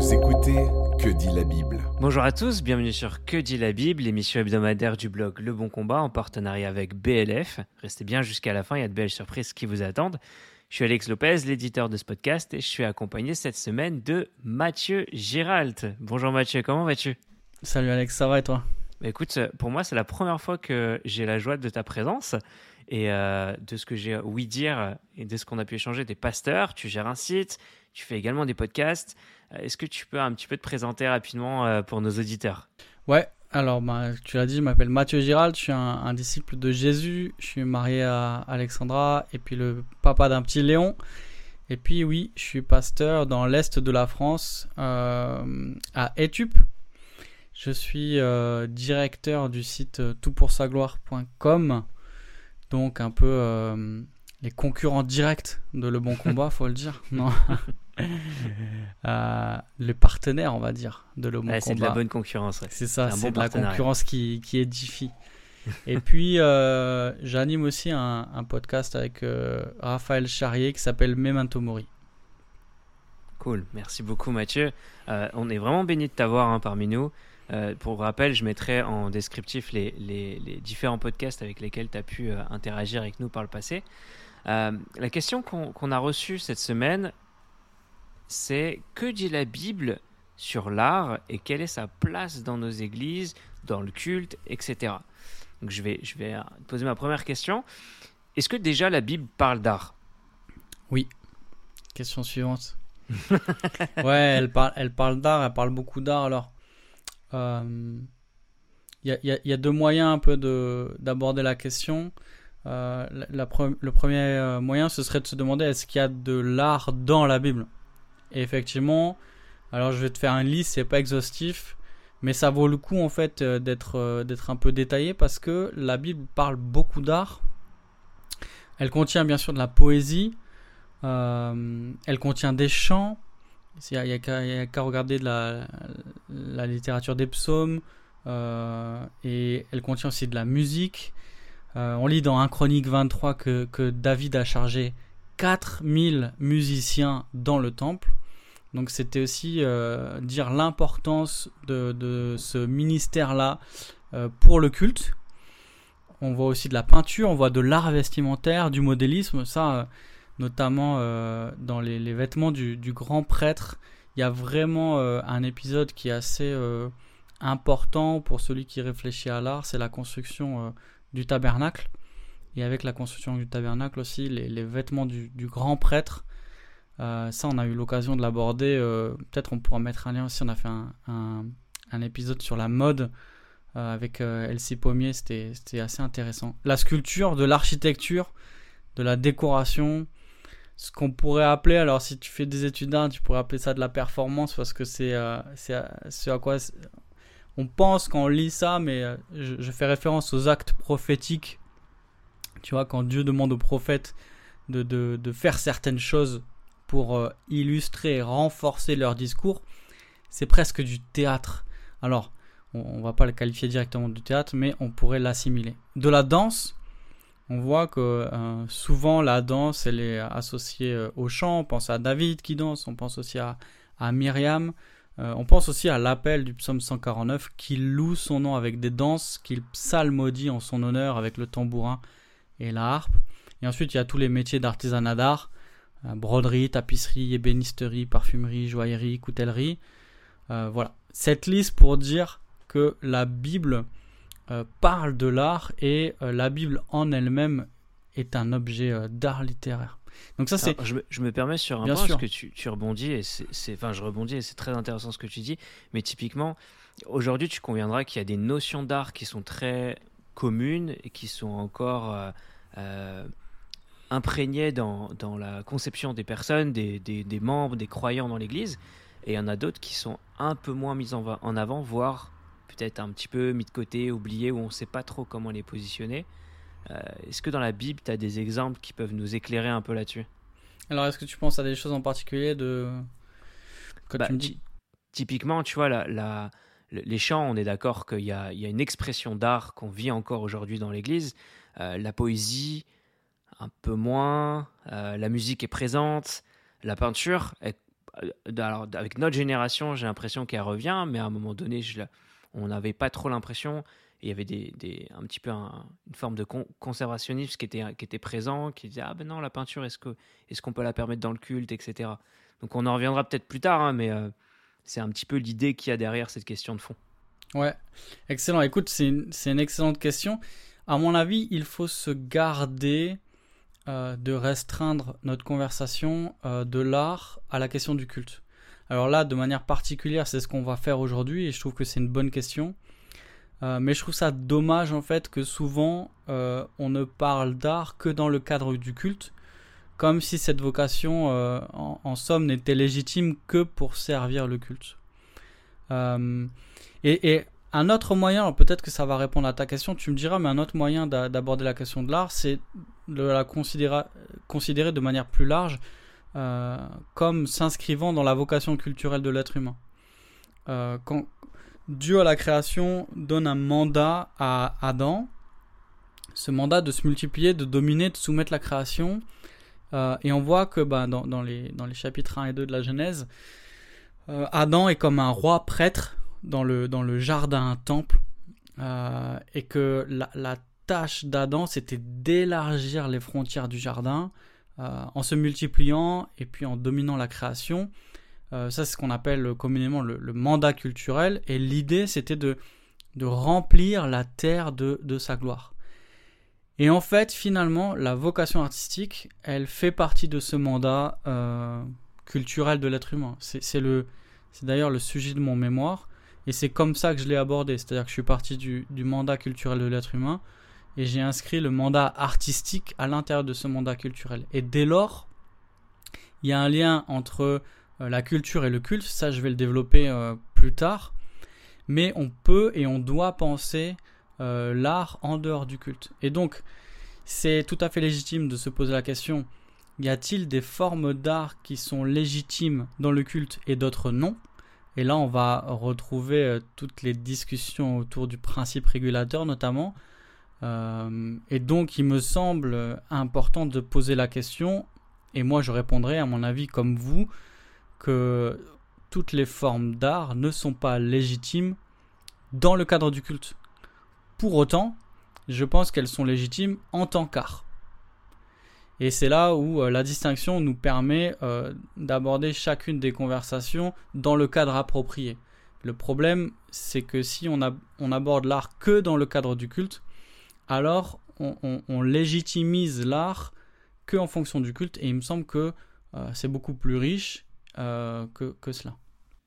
Vous écoutez Que dit la Bible Bonjour à tous, bienvenue sur Que dit la Bible, l'émission hebdomadaire du blog Le Bon Combat en partenariat avec BLF. Restez bien jusqu'à la fin, il y a de belles surprises qui vous attendent. Je suis Alex Lopez, l'éditeur de ce podcast, et je suis accompagné cette semaine de Mathieu Giralt. Bonjour Mathieu, comment vas-tu? Salut Alex, ça va et toi? Bah Écoute, pour moi, c'est la première fois que j'ai la joie de ta présence et euh, de ce que j'ai ouï dire et de ce qu'on a pu échanger. T'es pasteur, tu gères un site, tu fais également des podcasts. Euh, Est-ce que tu peux un petit peu te présenter rapidement euh, pour nos auditeurs? Ouais, alors bah, tu l'as dit, je m'appelle Mathieu Girald, je suis un, un disciple de Jésus, je suis marié à Alexandra et puis le papa d'un petit Léon. Et puis oui, je suis pasteur dans l'est de la France, euh, à Etup. Je suis euh, directeur du site toutpoursagloire.com, donc un peu euh, les concurrents directs de Le Bon Combat, faut le dire. Non. Euh, les partenaires, on va dire, de Le Bon Ouais. C'est de la bonne concurrence. ouais. C'est ça, C'est bon de la concurrence qui, qui édifie. Et puis, euh, j'anime aussi un, un podcast avec euh, Raphaël Charrier qui s'appelle Memento Mori. Cool, merci beaucoup Mathieu. On est vraiment béni de t'avoir hein, parmi nous. Euh, pour rappel, je mettrai en descriptif les, les- les différents podcasts avec lesquels tu as pu euh, interagir avec nous par le passé. Euh, la question qu'on qu'on a reçue cette semaine, c'est que dit la Bible sur l'art et quelle est sa place dans nos églises, dans le culte, etc. Donc je vais, euh, poser ma première question. Est-ce que déjà la Bible parle d'art? Question suivante. ouais, elle parle, elle parle d'art, elle parle beaucoup d'art. Alors, euh, il y, a, il y a- deux moyens un peu de- d'aborder la question. Euh, le premier euh, moyen, ce serait de se demander est-ce qu'il y a de l'art dans la Bible? Et effectivement, alors je vais te faire un liste, c'est pas exhaustif, mais ça vaut le coup en fait euh, d'être euh, d'être un peu détaillé parce que la Bible parle beaucoup d'art. Elle contient bien sûr de la poésie, euh, elle contient des chants. Il n'y a, qu'à regarder de la, littérature des psaumes. et elle contient aussi de la musique. On lit dans 1 Chronique 23 que, que David a chargé 4000 musiciens dans le temple. Donc c'était aussi euh, dire l'importance de, ce ministère-là euh, pour le culte. On voit aussi de la peinture, on voit de l'art vestimentaire, du modélisme. Ça, euh, notamment dans les, vêtements du, grand prêtre. Il y a vraiment un épisode qui est assez important pour celui qui réfléchit à l'art, c'est la construction du tabernacle. Et avec la construction du tabernacle aussi, les, vêtements du grand prêtre. Euh, ça, on a eu l'occasion de l'aborder. euh, Peut-être on pourra mettre un lien aussi. On a fait un, épisode sur la mode euh, avec Elsie Pommier. C'était assez intéressant. La sculpture, de l'architecture, de la décoration, ce qu'on pourrait appeler, alors si tu fais des études d'art, tu pourrais appeler ça de la performance parce que c'est ce à quoi on pense quand on lit ça, mais je, fais référence aux actes prophétiques. Tu vois, quand Dieu demande aux prophètes de faire certaines choses pour euh, illustrer et renforcer leur discours, c'est presque du théâtre. Alors, on, on va pas le qualifier directement de théâtre, mais on pourrait l'assimiler. De la danse, on voit que euh, souvent la danse, elle est associée euh, au chant. On pense à David qui danse, on pense aussi à, à Myriam. On pense aussi à l'appel du psaume 149 qui loue son nom avec des danses, qu'il psalmodie en son honneur avec le tambourin et la harpe. Et ensuite, il y a tous les métiers d'artisanat d'art broderie, tapisserie, ébénisterie, parfumerie, joaillerie, coutellerie. Euh, voilà. Cette liste pour dire que la Bible euh, parle de l'art et euh, la Bible en elle-même est un objet euh, d'art littéraire. Donc ça c'est je, me, je me permets sur un Bien point sûr. parce que tu, tu rebondis et c'est- enfin je rebondis et c'est très intéressant ce que tu dis. Mais typiquement, aujourd'hui, tu conviendras qu'il y a des notions d'art qui sont très communes et qui sont encore imprégnées dans, dans la conception des personnes, des, des- des membres, des croyants dans l'Église. Et il y en a d'autres qui sont un peu moins mises en, en avant, voire peut-être un petit peu mis de côté, oubliées, où on ne sait pas trop comment les positionner. Euh, est-ce que dans la Bible, tu as des exemples qui peuvent nous éclairer un peu là-dessus? Alors, est-ce que tu penses à des choses en particulier de quand Bah, tu me dis? ty- Typiquement, tu vois, la, la- le- les chants, on est d'accord qu'il y a, il y a une expression d'art qu'on vit encore aujourd'hui dans l'Église. Euh, la poésie, un peu moins. Euh, la musique est présente. La peinture est alors, avec notre génération, j'ai l'impression qu'elle revient, mais à un moment donné, je, on n'avait pas trop l'impression. Il y avait des, un petit peu une forme de conservationnisme qui était, qui était présent, qui disait Ah ben non, la peinture, est-ce qu'on est qu'on peut la permettre dans le culte, etc. Donc on en reviendra peut-être plus tard, hein, mais c'est un petit peu l'idée qu'il y a derrière cette question de fond. Ouais, excellent. Écoute, c'est une, excellente question. À mon avis, il faut se garder euh, de restreindre notre conversation euh, de l'art à la question du culte. Alors là, de manière particulière, c'est ce qu'on va faire aujourd'hui et je trouve que c'est une bonne question. Euh, mais je trouve ça dommage en fait que souvent on ne parle d'art que dans le cadre du culte, comme si cette vocation en, somme n'était légitime que pour servir le culte. et, un autre moyen, peut-être que ça va répondre à ta question, tu me diras, mais un autre moyen d'aborder la question de l'art, c'est de la considérer, considérer de manière plus large euh, comme s'inscrivant dans la vocation culturelle de l'être humain. Euh, quand Dieu à la création donne un mandat à Adam, ce mandat de se multiplier, de dominer, de soumettre la création, euh, et on voit que bah, dans, les, dans les chapitres 1 et 2 de la Genèse, Adam est comme un roi prêtre dans le, dans le jardin temple euh, et que la, tâche d'Adam c'était d'élargir les frontières du jardin euh, en se multipliant et puis en dominant la création. Euh, ça c'est ce qu'on appelle communément le, mandat culturel et l'idée c'était de, de remplir la terre de, de sa gloire. Et en fait, finalement, la vocation artistique, elle fait partie de ce mandat culturel de l'être humain. C'est d'ailleurs le sujet de mon mémoire. Et c'est comme ça que je l'ai abordé. C'est-à-dire que je suis parti du, mandat culturel de l'être humain et j'ai inscrit le mandat artistique à l'intérieur de ce mandat culturel. Et dès lors, il y a un lien entre euh, la culture et le culte. Ça, je vais le développer euh, plus tard. Mais on peut et on doit penser euh, l'art en dehors du culte. Et donc, c'est tout à fait légitime de se poser la question y a-t-il des formes d'art qui sont légitimes dans le culte et d'autres non? Et là, on va retrouver euh, toutes les discussions autour du principe régulateur notamment. Euh, et donc, il me semble important de poser la question, et moi je répondrai à mon avis comme vous, que toutes les formes d'art ne sont pas légitimes dans le cadre du culte. Pour autant, je pense qu'elles sont légitimes en tant qu'art. Et c'est là où euh, la distinction nous permet euh, d'aborder chacune des conversations dans le cadre approprié. Le problème, c'est que si on, aborde l'art que dans le cadre du culte, alors on, légitimise l'art que en fonction du culte, et il me semble que euh, c'est beaucoup plus riche que, cela.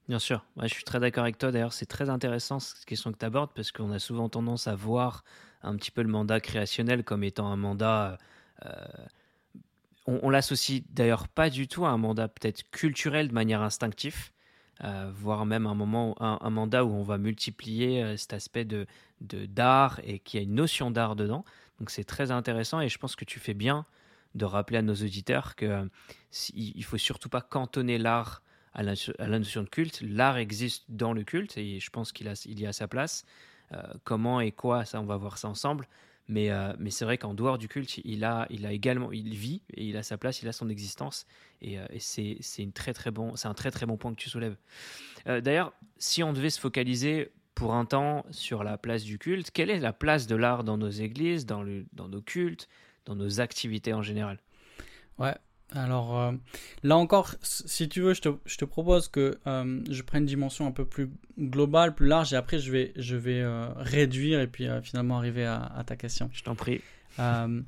Bien sûr, je suis très d'accord avec toi. D'ailleurs, c'est très intéressant cette question que tu abordes parce qu'on a souvent tendance à voir un petit peu le mandat créationnel comme étant un mandat on, l'associe d'ailleurs pas du tout à un mandat peut-être culturel de manière instinctive, euh, voire même un, moment, un, mandat où on va multiplier euh, cet aspect de d'art et qu'il y a une notion d'art dedans. Donc c'est très intéressant et je pense que tu fais bien de rappeler à nos auditeurs que euh, il faut surtout pas cantonner l'art à la, notion de culte. L'art existe dans le culte et je pense qu'il a, il y a sa place. comment et quoi, ça on va voir ça ensemble. Mais, euh, mais c'est vrai qu'en dehors du culte, il a, également, il vit et il a sa place, il a son existence. Et, euh, c'est, un très très bon point que tu soulèves. Euh, d'ailleurs, si on devait se focaliser pour un temps sur la place du culte, quelle est la place de l'art dans nos églises, dans, dans nos cultes, dans nos activités en général? Ouais, alors euh, là encore, si tu veux, je te, je te propose que euh, je prenne une dimension un peu plus globale, plus large, et après je vais, je vais euh, réduire et puis finalement arriver à, ta question. Je t'en prie. on,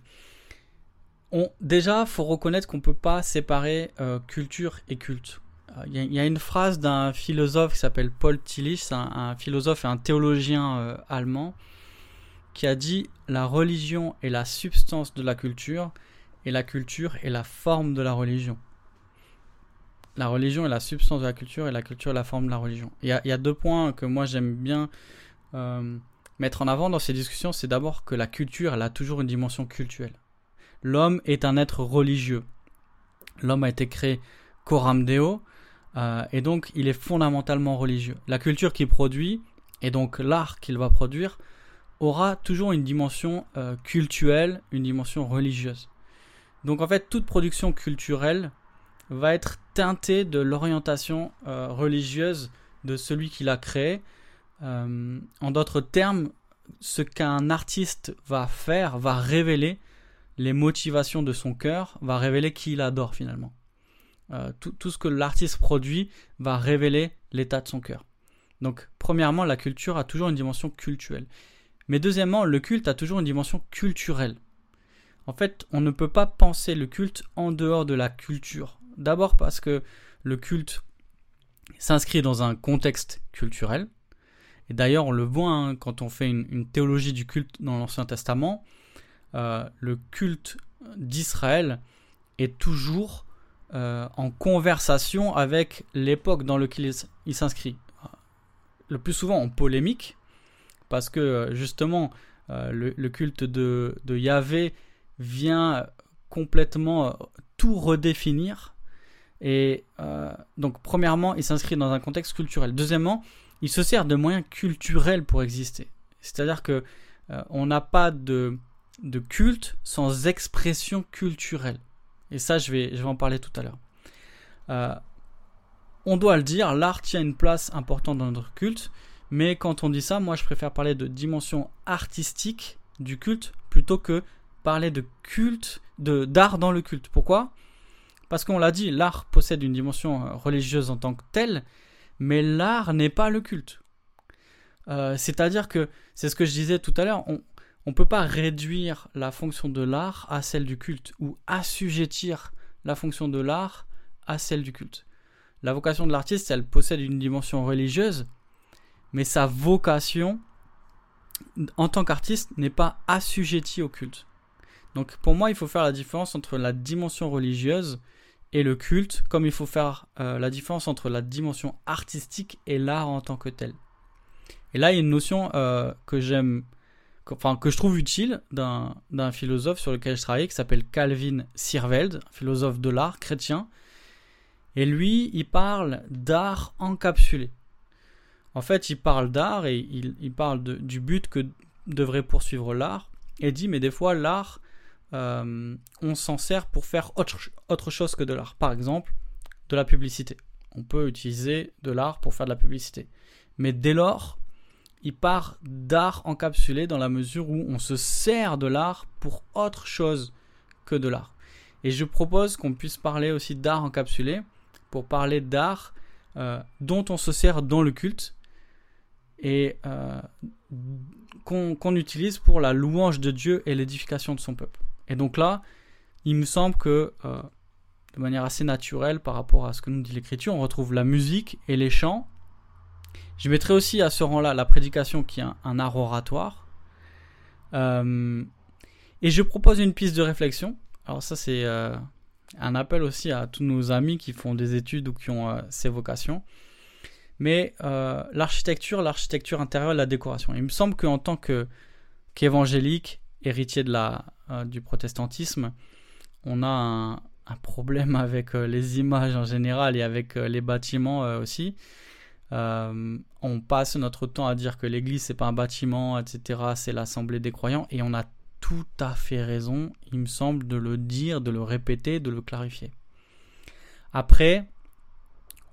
déjà, il faut reconnaître qu'on ne peut pas séparer culture et culte. Il y, a une phrase d'un philosophe qui s'appelle Paul Tillich, un, un, philosophe et un théologien allemand, qui a dit La religion est la substance de la culture et la culture est la forme de la religion. La religion est la substance de la culture et la culture est la forme de la religion. Il y a, deux points que moi j'aime bien euh, mettre en avant dans ces discussions. C'est d'abord que la culture, elle a toujours une dimension culturelle. L'homme est un être religieux. L'homme a été créé coram deo euh, et donc il est fondamentalement religieux. La culture qu'il produit et donc l'art qu'il va produire aura toujours une dimension euh, culturelle, une dimension religieuse. Donc en fait, toute production culturelle va être teinté de l'orientation euh, religieuse de celui qui l'a créé. Euh, en d'autres termes, ce qu'un artiste va faire va révéler les motivations de son cœur, va révéler qui il adore finalement. Euh, tout, tout, ce que l'artiste produit va révéler l'état de son cœur. Donc, premièrement, la culture a toujours une dimension culturelle. Mais deuxièmement, le culte a toujours une dimension culturelle. En fait, on ne peut pas penser le culte en dehors de la culture. D'abord parce que le culte s'inscrit dans un contexte culturel. Et d'ailleurs, on le voit hein, quand on fait une, théologie du culte dans l'Ancien Testament. Euh, le culte d'Israël est toujours euh, en conversation avec l'époque dans laquelle il s'inscrit. Le plus souvent en polémique, parce que euh, justement, le, culte de Yahvé vient complètement tout redéfinir et euh, donc, premièrement, il s'inscrit dans un contexte culturel. Deuxièmement, il se sert de moyens culturels pour exister. C'est-à-dire que euh, on n'a pas de, de culte sans expression culturelle. Et ça, je vais, je vais en parler tout à l'heure. Euh, on doit le dire, l'art tient une place importante dans notre culte, mais quand on dit ça, moi je préfère parler de dimension artistique du culte plutôt que parler de culte, de d'art dans le culte. Pourquoi? Parce qu'on l'a dit, l'art possède une dimension euh, religieuse en tant que telle, mais l'art n'est pas le culte. Euh, c'est-à-dire que, c'est ce que je disais tout à l'heure, on ne peut pas réduire la fonction de l'art à celle du culte, ou assujettir la fonction de l'art à celle du culte. La vocation de l'artiste, elle possède une dimension religieuse, mais sa vocation en tant qu'artiste n'est pas assujettie au culte. Donc pour moi, il faut faire la différence entre la dimension religieuse et le culte, comme il faut faire euh, la différence entre la dimension artistique et l'art en tant que tel. Et là, il y a une notion euh, que j'aime, enfin que je trouve utile d'un philosophe sur lequel je travaille, qui s'appelle Calvin Sirveld, philosophe de l'art chrétien. Et lui, il parle d'art encapsulé. En fait, il parle d'art et il, parle du but que devrait poursuivre l'art. Et dit, mais des fois, l'art euh, on s'en sert pour faire autre, chose que de l'art. Par exemple, de la publicité. On peut utiliser de l'art pour faire de la publicité. Mais dès lors, il part d'art encapsulé dans la mesure où on se sert de l'art pour autre chose que de l'art. Et je propose qu'on puisse parler aussi d'art encapsulé pour parler d'art euh, dont on se sert dans le culte et euh, qu'on utilise pour la louange de Dieu et l'édification de son peuple. Et donc là, il me semble que euh, de manière assez naturelle par rapport à ce que nous dit l'Écriture, on retrouve la musique et les chants. Je mettrai aussi à ce rang-là la prédication qui est un, art oratoire. Euh, et je propose une piste de réflexion. Alors ça c'est euh, un appel aussi à tous nos amis qui font des études ou qui ont ces vocations. Mais l'architecture, l'architecture intérieure, la décoration. Il me semble qu'en tant qu'évangélique, héritier de la, du protestantisme, on a un, problème avec euh, les images en général et avec euh, les bâtiments aussi. on passe notre temps à dire que l'église c'est pas un bâtiment, etc. C'est l'assemblée des croyants et on a tout à fait raison, il me semble, de le dire, de le répéter, de le clarifier. Après,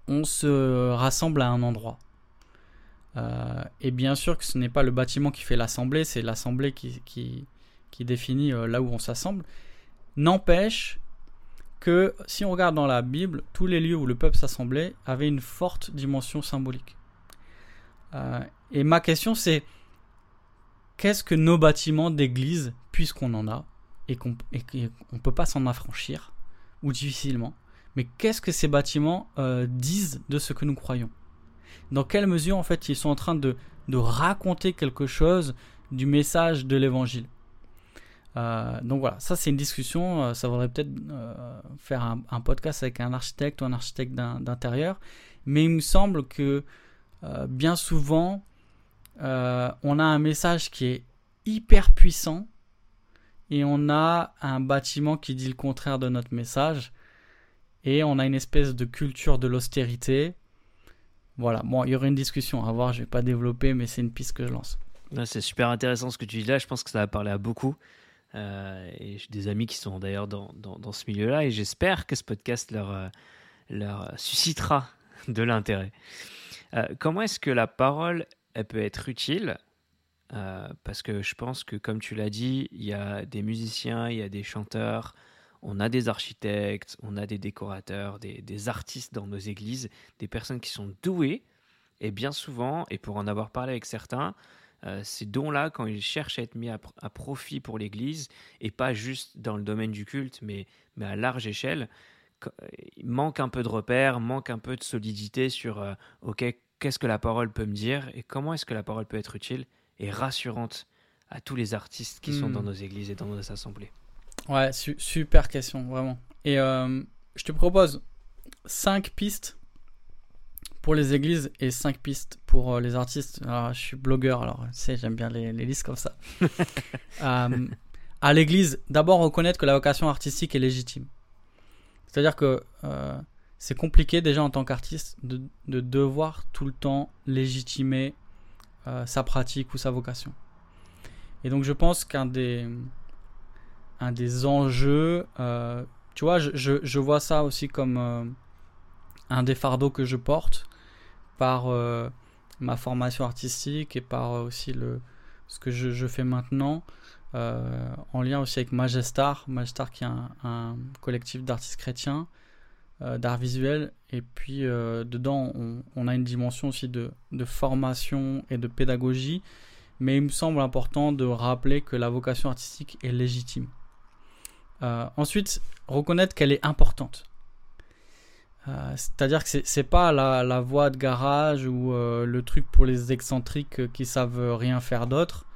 on se rassemble à un endroit. et bien sûr que ce n'est pas le bâtiment qui fait l'assemblée, c'est l'assemblée qui définit euh, là où on s'assemble, n'empêche que si on regarde dans la Bible, tous les lieux où le peuple s'assemblait avaient une forte dimension symbolique. Euh, et ma question c'est, qu'est-ce que nos bâtiments d'église, puisqu'on en a, et qu'on ne peut pas s'en affranchir, ou difficilement, mais qu'est-ce que ces bâtiments euh, disent de ce que nous croyons? Dans quelle mesure en fait ils sont en train de raconter quelque chose du message de l'évangile? Euh, donc voilà, ça c'est une discussion. Euh, ça vaudrait peut-être euh, faire un, podcast avec un architecte ou un architecte d'intérieur. Mais il me semble que bien souvent, on a un message qui est hyper puissant et on a un bâtiment qui dit le contraire de notre message. Et on a une espèce de culture de l'austérité. Voilà, bon, il y aurait une discussion à voir, je vais pas développer, mais c'est une piste que je lance. C'est super intéressant ce que tu dis là, je pense que ça va parler à beaucoup. Et j'ai des amis qui sont d'ailleurs dans, dans, ce milieu-là, et j'espère que ce podcast leur, leur suscitera de l'intérêt. comment est-ce que la parole elle peut être utile? Parce que je pense que, comme tu l'as dit, il y a des musiciens, il y a des chanteurs, on a des architectes, on a des décorateurs, des, artistes dans nos églises, des personnes qui sont douées. Et bien souvent, et pour en avoir parlé avec certains, euh, ces dons-là, quand ils cherchent à être mis à, profit pour l'Église, et pas juste dans le domaine du culte, mais, mais à large échelle, il manque un peu de repères, manque un peu de solidité sur, euh, OK, qu'est-ce que la parole peut me dire, et comment est-ce que la parole peut être utile et rassurante à tous les artistes qui sont dans hmm. nos églises et dans nos assemblées. Ouais, super question, vraiment. Et euh, je te propose 5 pistes pour les églises et 5 pistes pour euh, les artistes. Alors, je suis blogueur, alors tu sais, j'aime bien les, listes comme ça. Euh, à l'église, d'abord reconnaître que la vocation artistique est légitime. C'est-à-dire que c'est compliqué déjà en tant qu'artiste de, de, devoir tout le temps légitimer sa pratique ou sa vocation. Et donc je pense qu'un des, un des enjeux. Euh, tu vois, je, je, vois ça aussi comme euh, un des fardeaux que je porte par euh, ma formation artistique et par aussi le, ce que je, fais maintenant. en lien aussi avec Majestar, Majestar qui est un, collectif d'artistes chrétiens, d'art visuel, et puis dedans on, on, a une dimension aussi de, de, formation et de pédagogie, mais il me semble important de rappeler que la vocation artistique est légitime. Euh, ensuite, reconnaître qu'elle est importante. Euh, c'est-à-dire que c'est pas la, voie de garage ou euh, le truc pour les excentriques qui savent rien faire d'autre,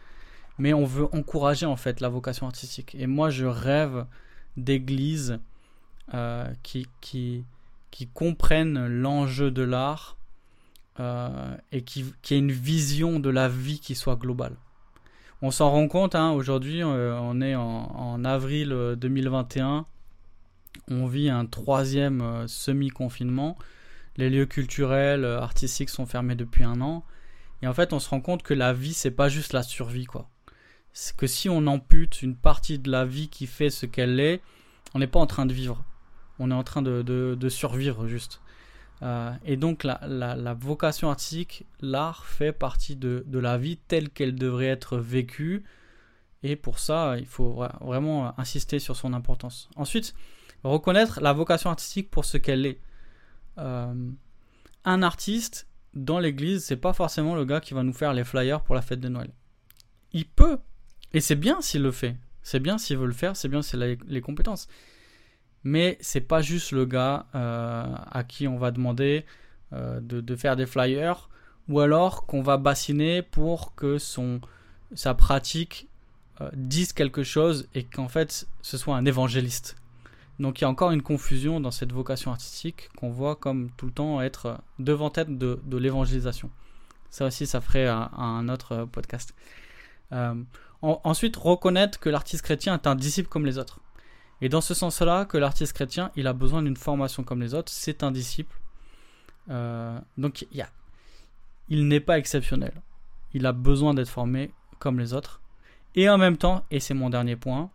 mais on veut encourager en fait la vocation artistique. Et moi, je rêve d'églises qui, qui, comprennent l'enjeu de l'art et qui, qui aient une vision de la vie qui soit globale. On s'en rend compte, hein, aujourd'hui, euh, on est en, avril 2021, euh, on vit un troisième euh, semi-confinement, les lieux culturels, artistiques sont fermés depuis un an, et en fait, on se rend compte que la vie, c'est pas juste la survie, quoi. C'est que si on ampute une partie de la vie qui fait ce qu'elle est, on n'est pas en train de vivre, on est en train de survivre juste. Euh, et donc la, vocation artistique, l'art fait partie de, la vie telle qu'elle devrait être vécue. Et pour ça, il faut vraiment insister sur son importance. Ensuite, reconnaître la vocation artistique pour ce qu'elle est. Euh, un artiste dans l'église, c'est pas forcément le gars qui va nous faire les flyers pour la fête de Noël. Il peut, et c'est bien s'il le fait. C'est bien s'il veut le faire, c'est bien s'il a les compétences mais c'est pas juste le gars euh, à qui on va demander euh, de, faire des flyers ou alors qu'on va bassiner pour que son sa pratique dise quelque chose et qu'en fait ce soit un évangéliste. Donc il y a encore une confusion dans cette vocation artistique qu'on voit comme tout le temps être devant tête de, l'évangélisation. Ça aussi, ça ferait un, autre podcast. ensuite, reconnaître que l'artiste chrétien est un disciple comme les autres. Et dans ce sens-là, que l'artiste chrétien, il a besoin d'une formation comme les autres, c'est un disciple. Euh, donc il n'est pas exceptionnel. Il a besoin d'être formé comme les autres. Et en même temps, et c'est mon dernier point,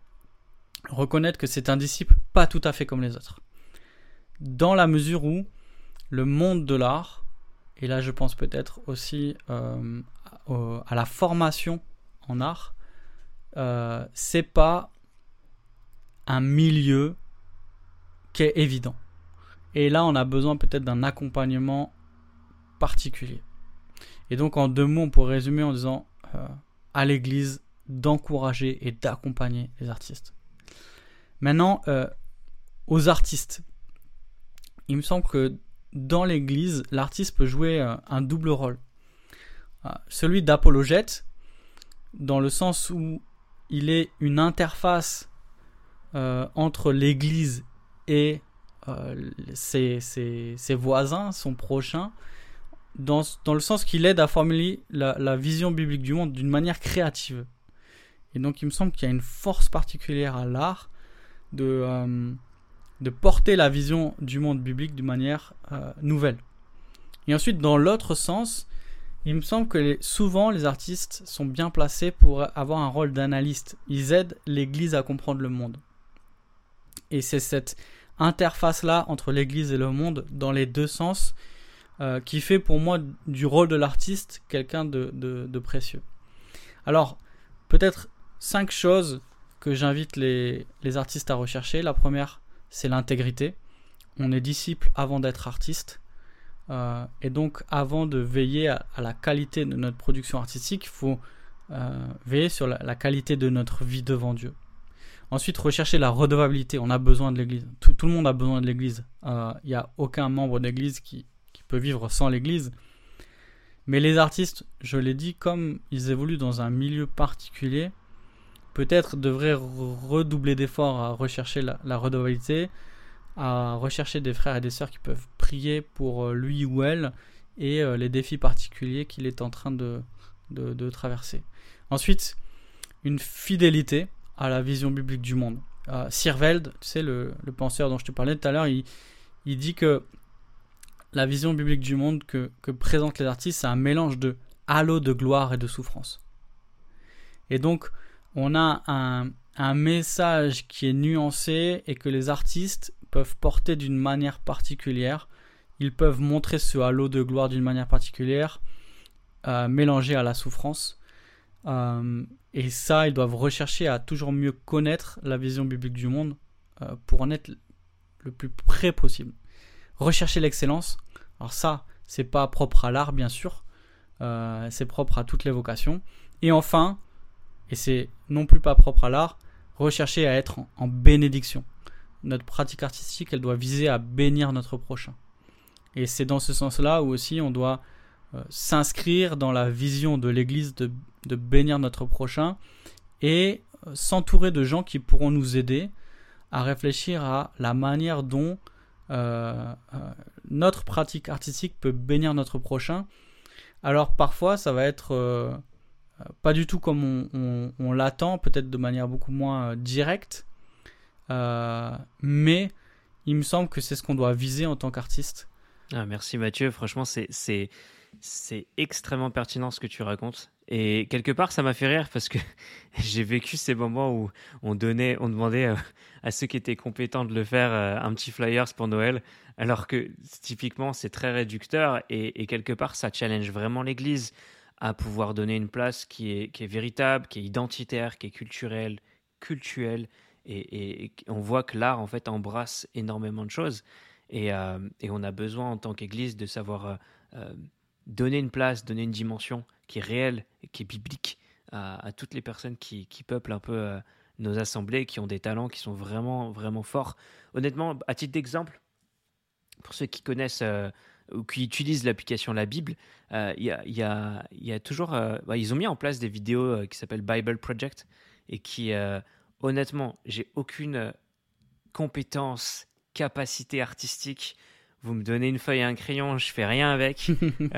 reconnaître que c'est un disciple pas tout à fait comme les autres. Dans la mesure où le monde de l'art, et là je pense peut-être aussi euh, à la formation en art, euh, c'est pas un milieu qui est évident. Et là, on a besoin peut-être d'un accompagnement particulier. Et donc, en deux mots, on pourrait résumer en disant euh, à l'Église d'encourager et d'accompagner les artistes. Maintenant, euh, aux artistes. Il me semble que dans l'Église, l'artiste peut jouer euh, un double rôle. celui d'apologète, dans le sens où il est une interface euh, entre l'Église et euh, ses, voisins, son prochain, dans, le sens qu'il aide à formuler la, vision biblique du monde d'une manière créative. Et donc il me semble qu'il y a une force particulière à l'art de, euh, de porter la vision du monde biblique d'une manière nouvelle. Et ensuite, dans l'autre sens, il me semble que souvent les artistes sont bien placés pour avoir un rôle d'analyste. Ils aident l'Église à comprendre le monde. Et c'est cette interface-là entre l'Église et le monde, dans les deux sens, euh, qui fait pour moi du rôle de l'artiste quelqu'un de, de- de précieux. Alors, peut-être cinq choses que j'invite les, artistes à rechercher. La première, c'est l'intégrité. On est disciple avant d'être artiste. Euh, et donc, avant de veiller à, la qualité de notre production artistique, il faut euh, veiller sur la, qualité de notre vie devant Dieu. Ensuite, rechercher la redevabilité. On a besoin de l'Église. Tout, le monde a besoin de l'Église. Euh, Il n'y a aucun membre d'Église qui peut vivre sans l'Église. Mais les artistes, je l'ai dit, comme ils évoluent dans un milieu particulier, peut-être devraient re- redoubler d'efforts à rechercher la, la à rechercher des frères et des sœurs qui peuvent prier pour euh, lui ou elle et euh, les défis particuliers qu'il est en train de, de, de traverser. Ensuite, une fidélité à la vision biblique du monde. Euh, Sirveld, tu sais, le, le penseur dont je te parlais tout à l'heure, il, il dit que la vision biblique du monde que, que présentent les artistes, c'est un mélange de halo de gloire et de souffrance. Et donc, on a un, message qui est nuancé et que les artistes peuvent porter d'une manière particulière. Ils peuvent montrer ce halo de gloire d'une manière particulière, euh, mélangé à la souffrance. Euh, et ça, ils doivent rechercher à toujours mieux connaître la vision biblique du monde euh, pour en être le plus près possible. Rechercher l'excellence. Alors ça, c'est pas propre à l'art, bien sûr. C'est propre à toutes les vocations. Et enfin, et c'est non plus pas propre à l'art, rechercher à être en, bénédiction. Notre pratique artistique, elle doit viser à bénir notre prochain. Et c'est dans ce sens-là où aussi on doit euh, s'inscrire dans la vision de l'Église de, bénir notre prochain et euh, s'entourer de gens qui pourront nous aider à réfléchir à la manière dont euh, notre pratique artistique peut bénir notre prochain. Alors parfois ça va être pas du tout comme on, l'attend, peut-être de manière beaucoup moins euh, directe, Euh, mais il me semble que c'est ce qu'on doit viser en tant qu'artiste. Ah, merci Mathieu, franchement c'est extrêmement pertinent ce que tu racontes. Et quelque part ça m'a fait rire parce que j'ai vécu ces moments où on demandait euh, à ceux qui étaient compétents de le faire un petit flyers pour Noël alors que typiquement c'est très réducteur et quelque part ça challenge vraiment l'église à pouvoir donner une place qui est qui est véritable, qui est identitaire, qui est culturelle, cultuelle et, on voit que l'art en fait embrasse énormément de choses et, euh, on a besoin en tant qu'Église de savoir euh, euh, donner une place, donner une dimension qui est réelle qui est biblique à, toutes les personnes qui, peuplent un peu nos assemblées, qui ont des talents qui sont vraiment, vraiment forts. Honnêtement, à titre d'exemple, pour ceux qui connaissent ou qui utilisent l'application La Bible, euh, il y, a, il y a- il y a toujours... euh, bah, ils ont mis en place des vidéos euh, qui s'appellent Bible Project et qui, honnêtement, j'ai aucune compétence, capacité artistique. Vous me donnez une feuille et un crayon, je fais rien avec.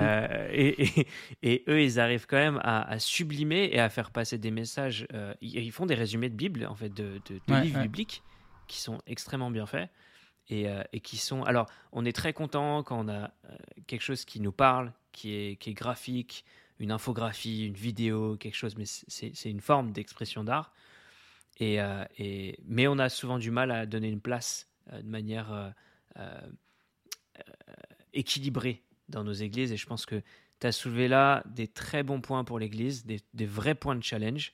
Et, et- et eux, ils arrivent quand même à, à sublimer et à faire passer des messages. ils, ils font des résumés de Bible, en fait, de, de- de Ouais, livres ouais. bibliques qui sont extrêmement bien faits. Et, euh, et qui sont. Alors, on est très content quand on a euh, quelque chose qui nous parle, qui est, graphique, une infographie, une vidéo, quelque chose, mais c'est une forme d'expression d'art. Euh, et, mais on a souvent du mal à donner une place de manière équilibrée dans nos églises. Et je pense que tu as soulevé là des très bons points pour l'église, des, vrais points de challenge.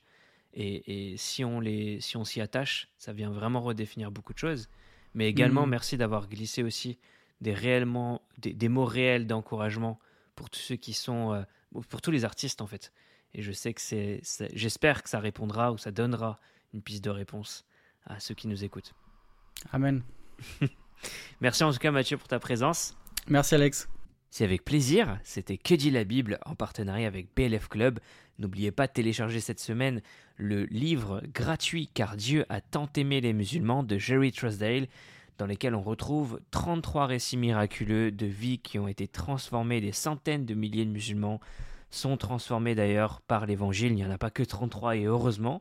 Et, et si on s'y attache, ça vient vraiment redéfinir beaucoup de choses. Mais également, Mhm. merci d'avoir glissé aussi des, réellement, des, des mots réels d'encouragement pour tous ceux qui sont, euh, pour tous les artistes en fait. Et je sais que c'est- j'espère que ça répondra ou ça donnera une piste de réponse à ceux qui nous écoutent. Amen. Merci en tout cas Mathieu pour ta présence. Merci Alex. C'est avec plaisir, c'était Que dit la Bible en partenariat avec BLF Club. N'oubliez pas de télécharger cette semaine le livre gratuit Car Dieu a tant aimé les musulmans de Jerry Trusdale, dans lequel on retrouve 33 récits miraculeux de vies qui ont été transformées. Des centaines de milliers de musulmans sont transformés d'ailleurs par l'évangile. Il n'y en a pas que 33 et heureusement.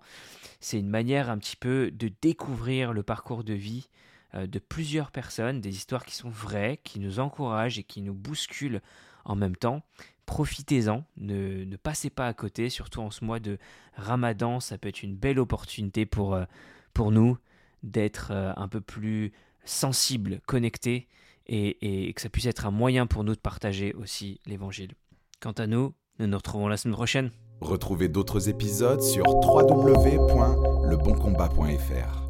C'est une manière un petit peu de découvrir le parcours de vie euh, de plusieurs personnes, des histoires qui sont vraies, qui nous encouragent et qui nous bousculent en même temps. Profitez-en, ne, ne passez pas à côté, surtout en ce mois de Ramadan, ça peut être une belle opportunité pour, euh, pour nous d'être euh, un peu plus sensibles, connectés, et, et que ça puisse être un moyen pour nous de partager aussi l'Évangile. Quant à nous, nous nous retrouvons la semaine prochaine. Retrouvez d'autres épisodes sur www.leboncombat.fr.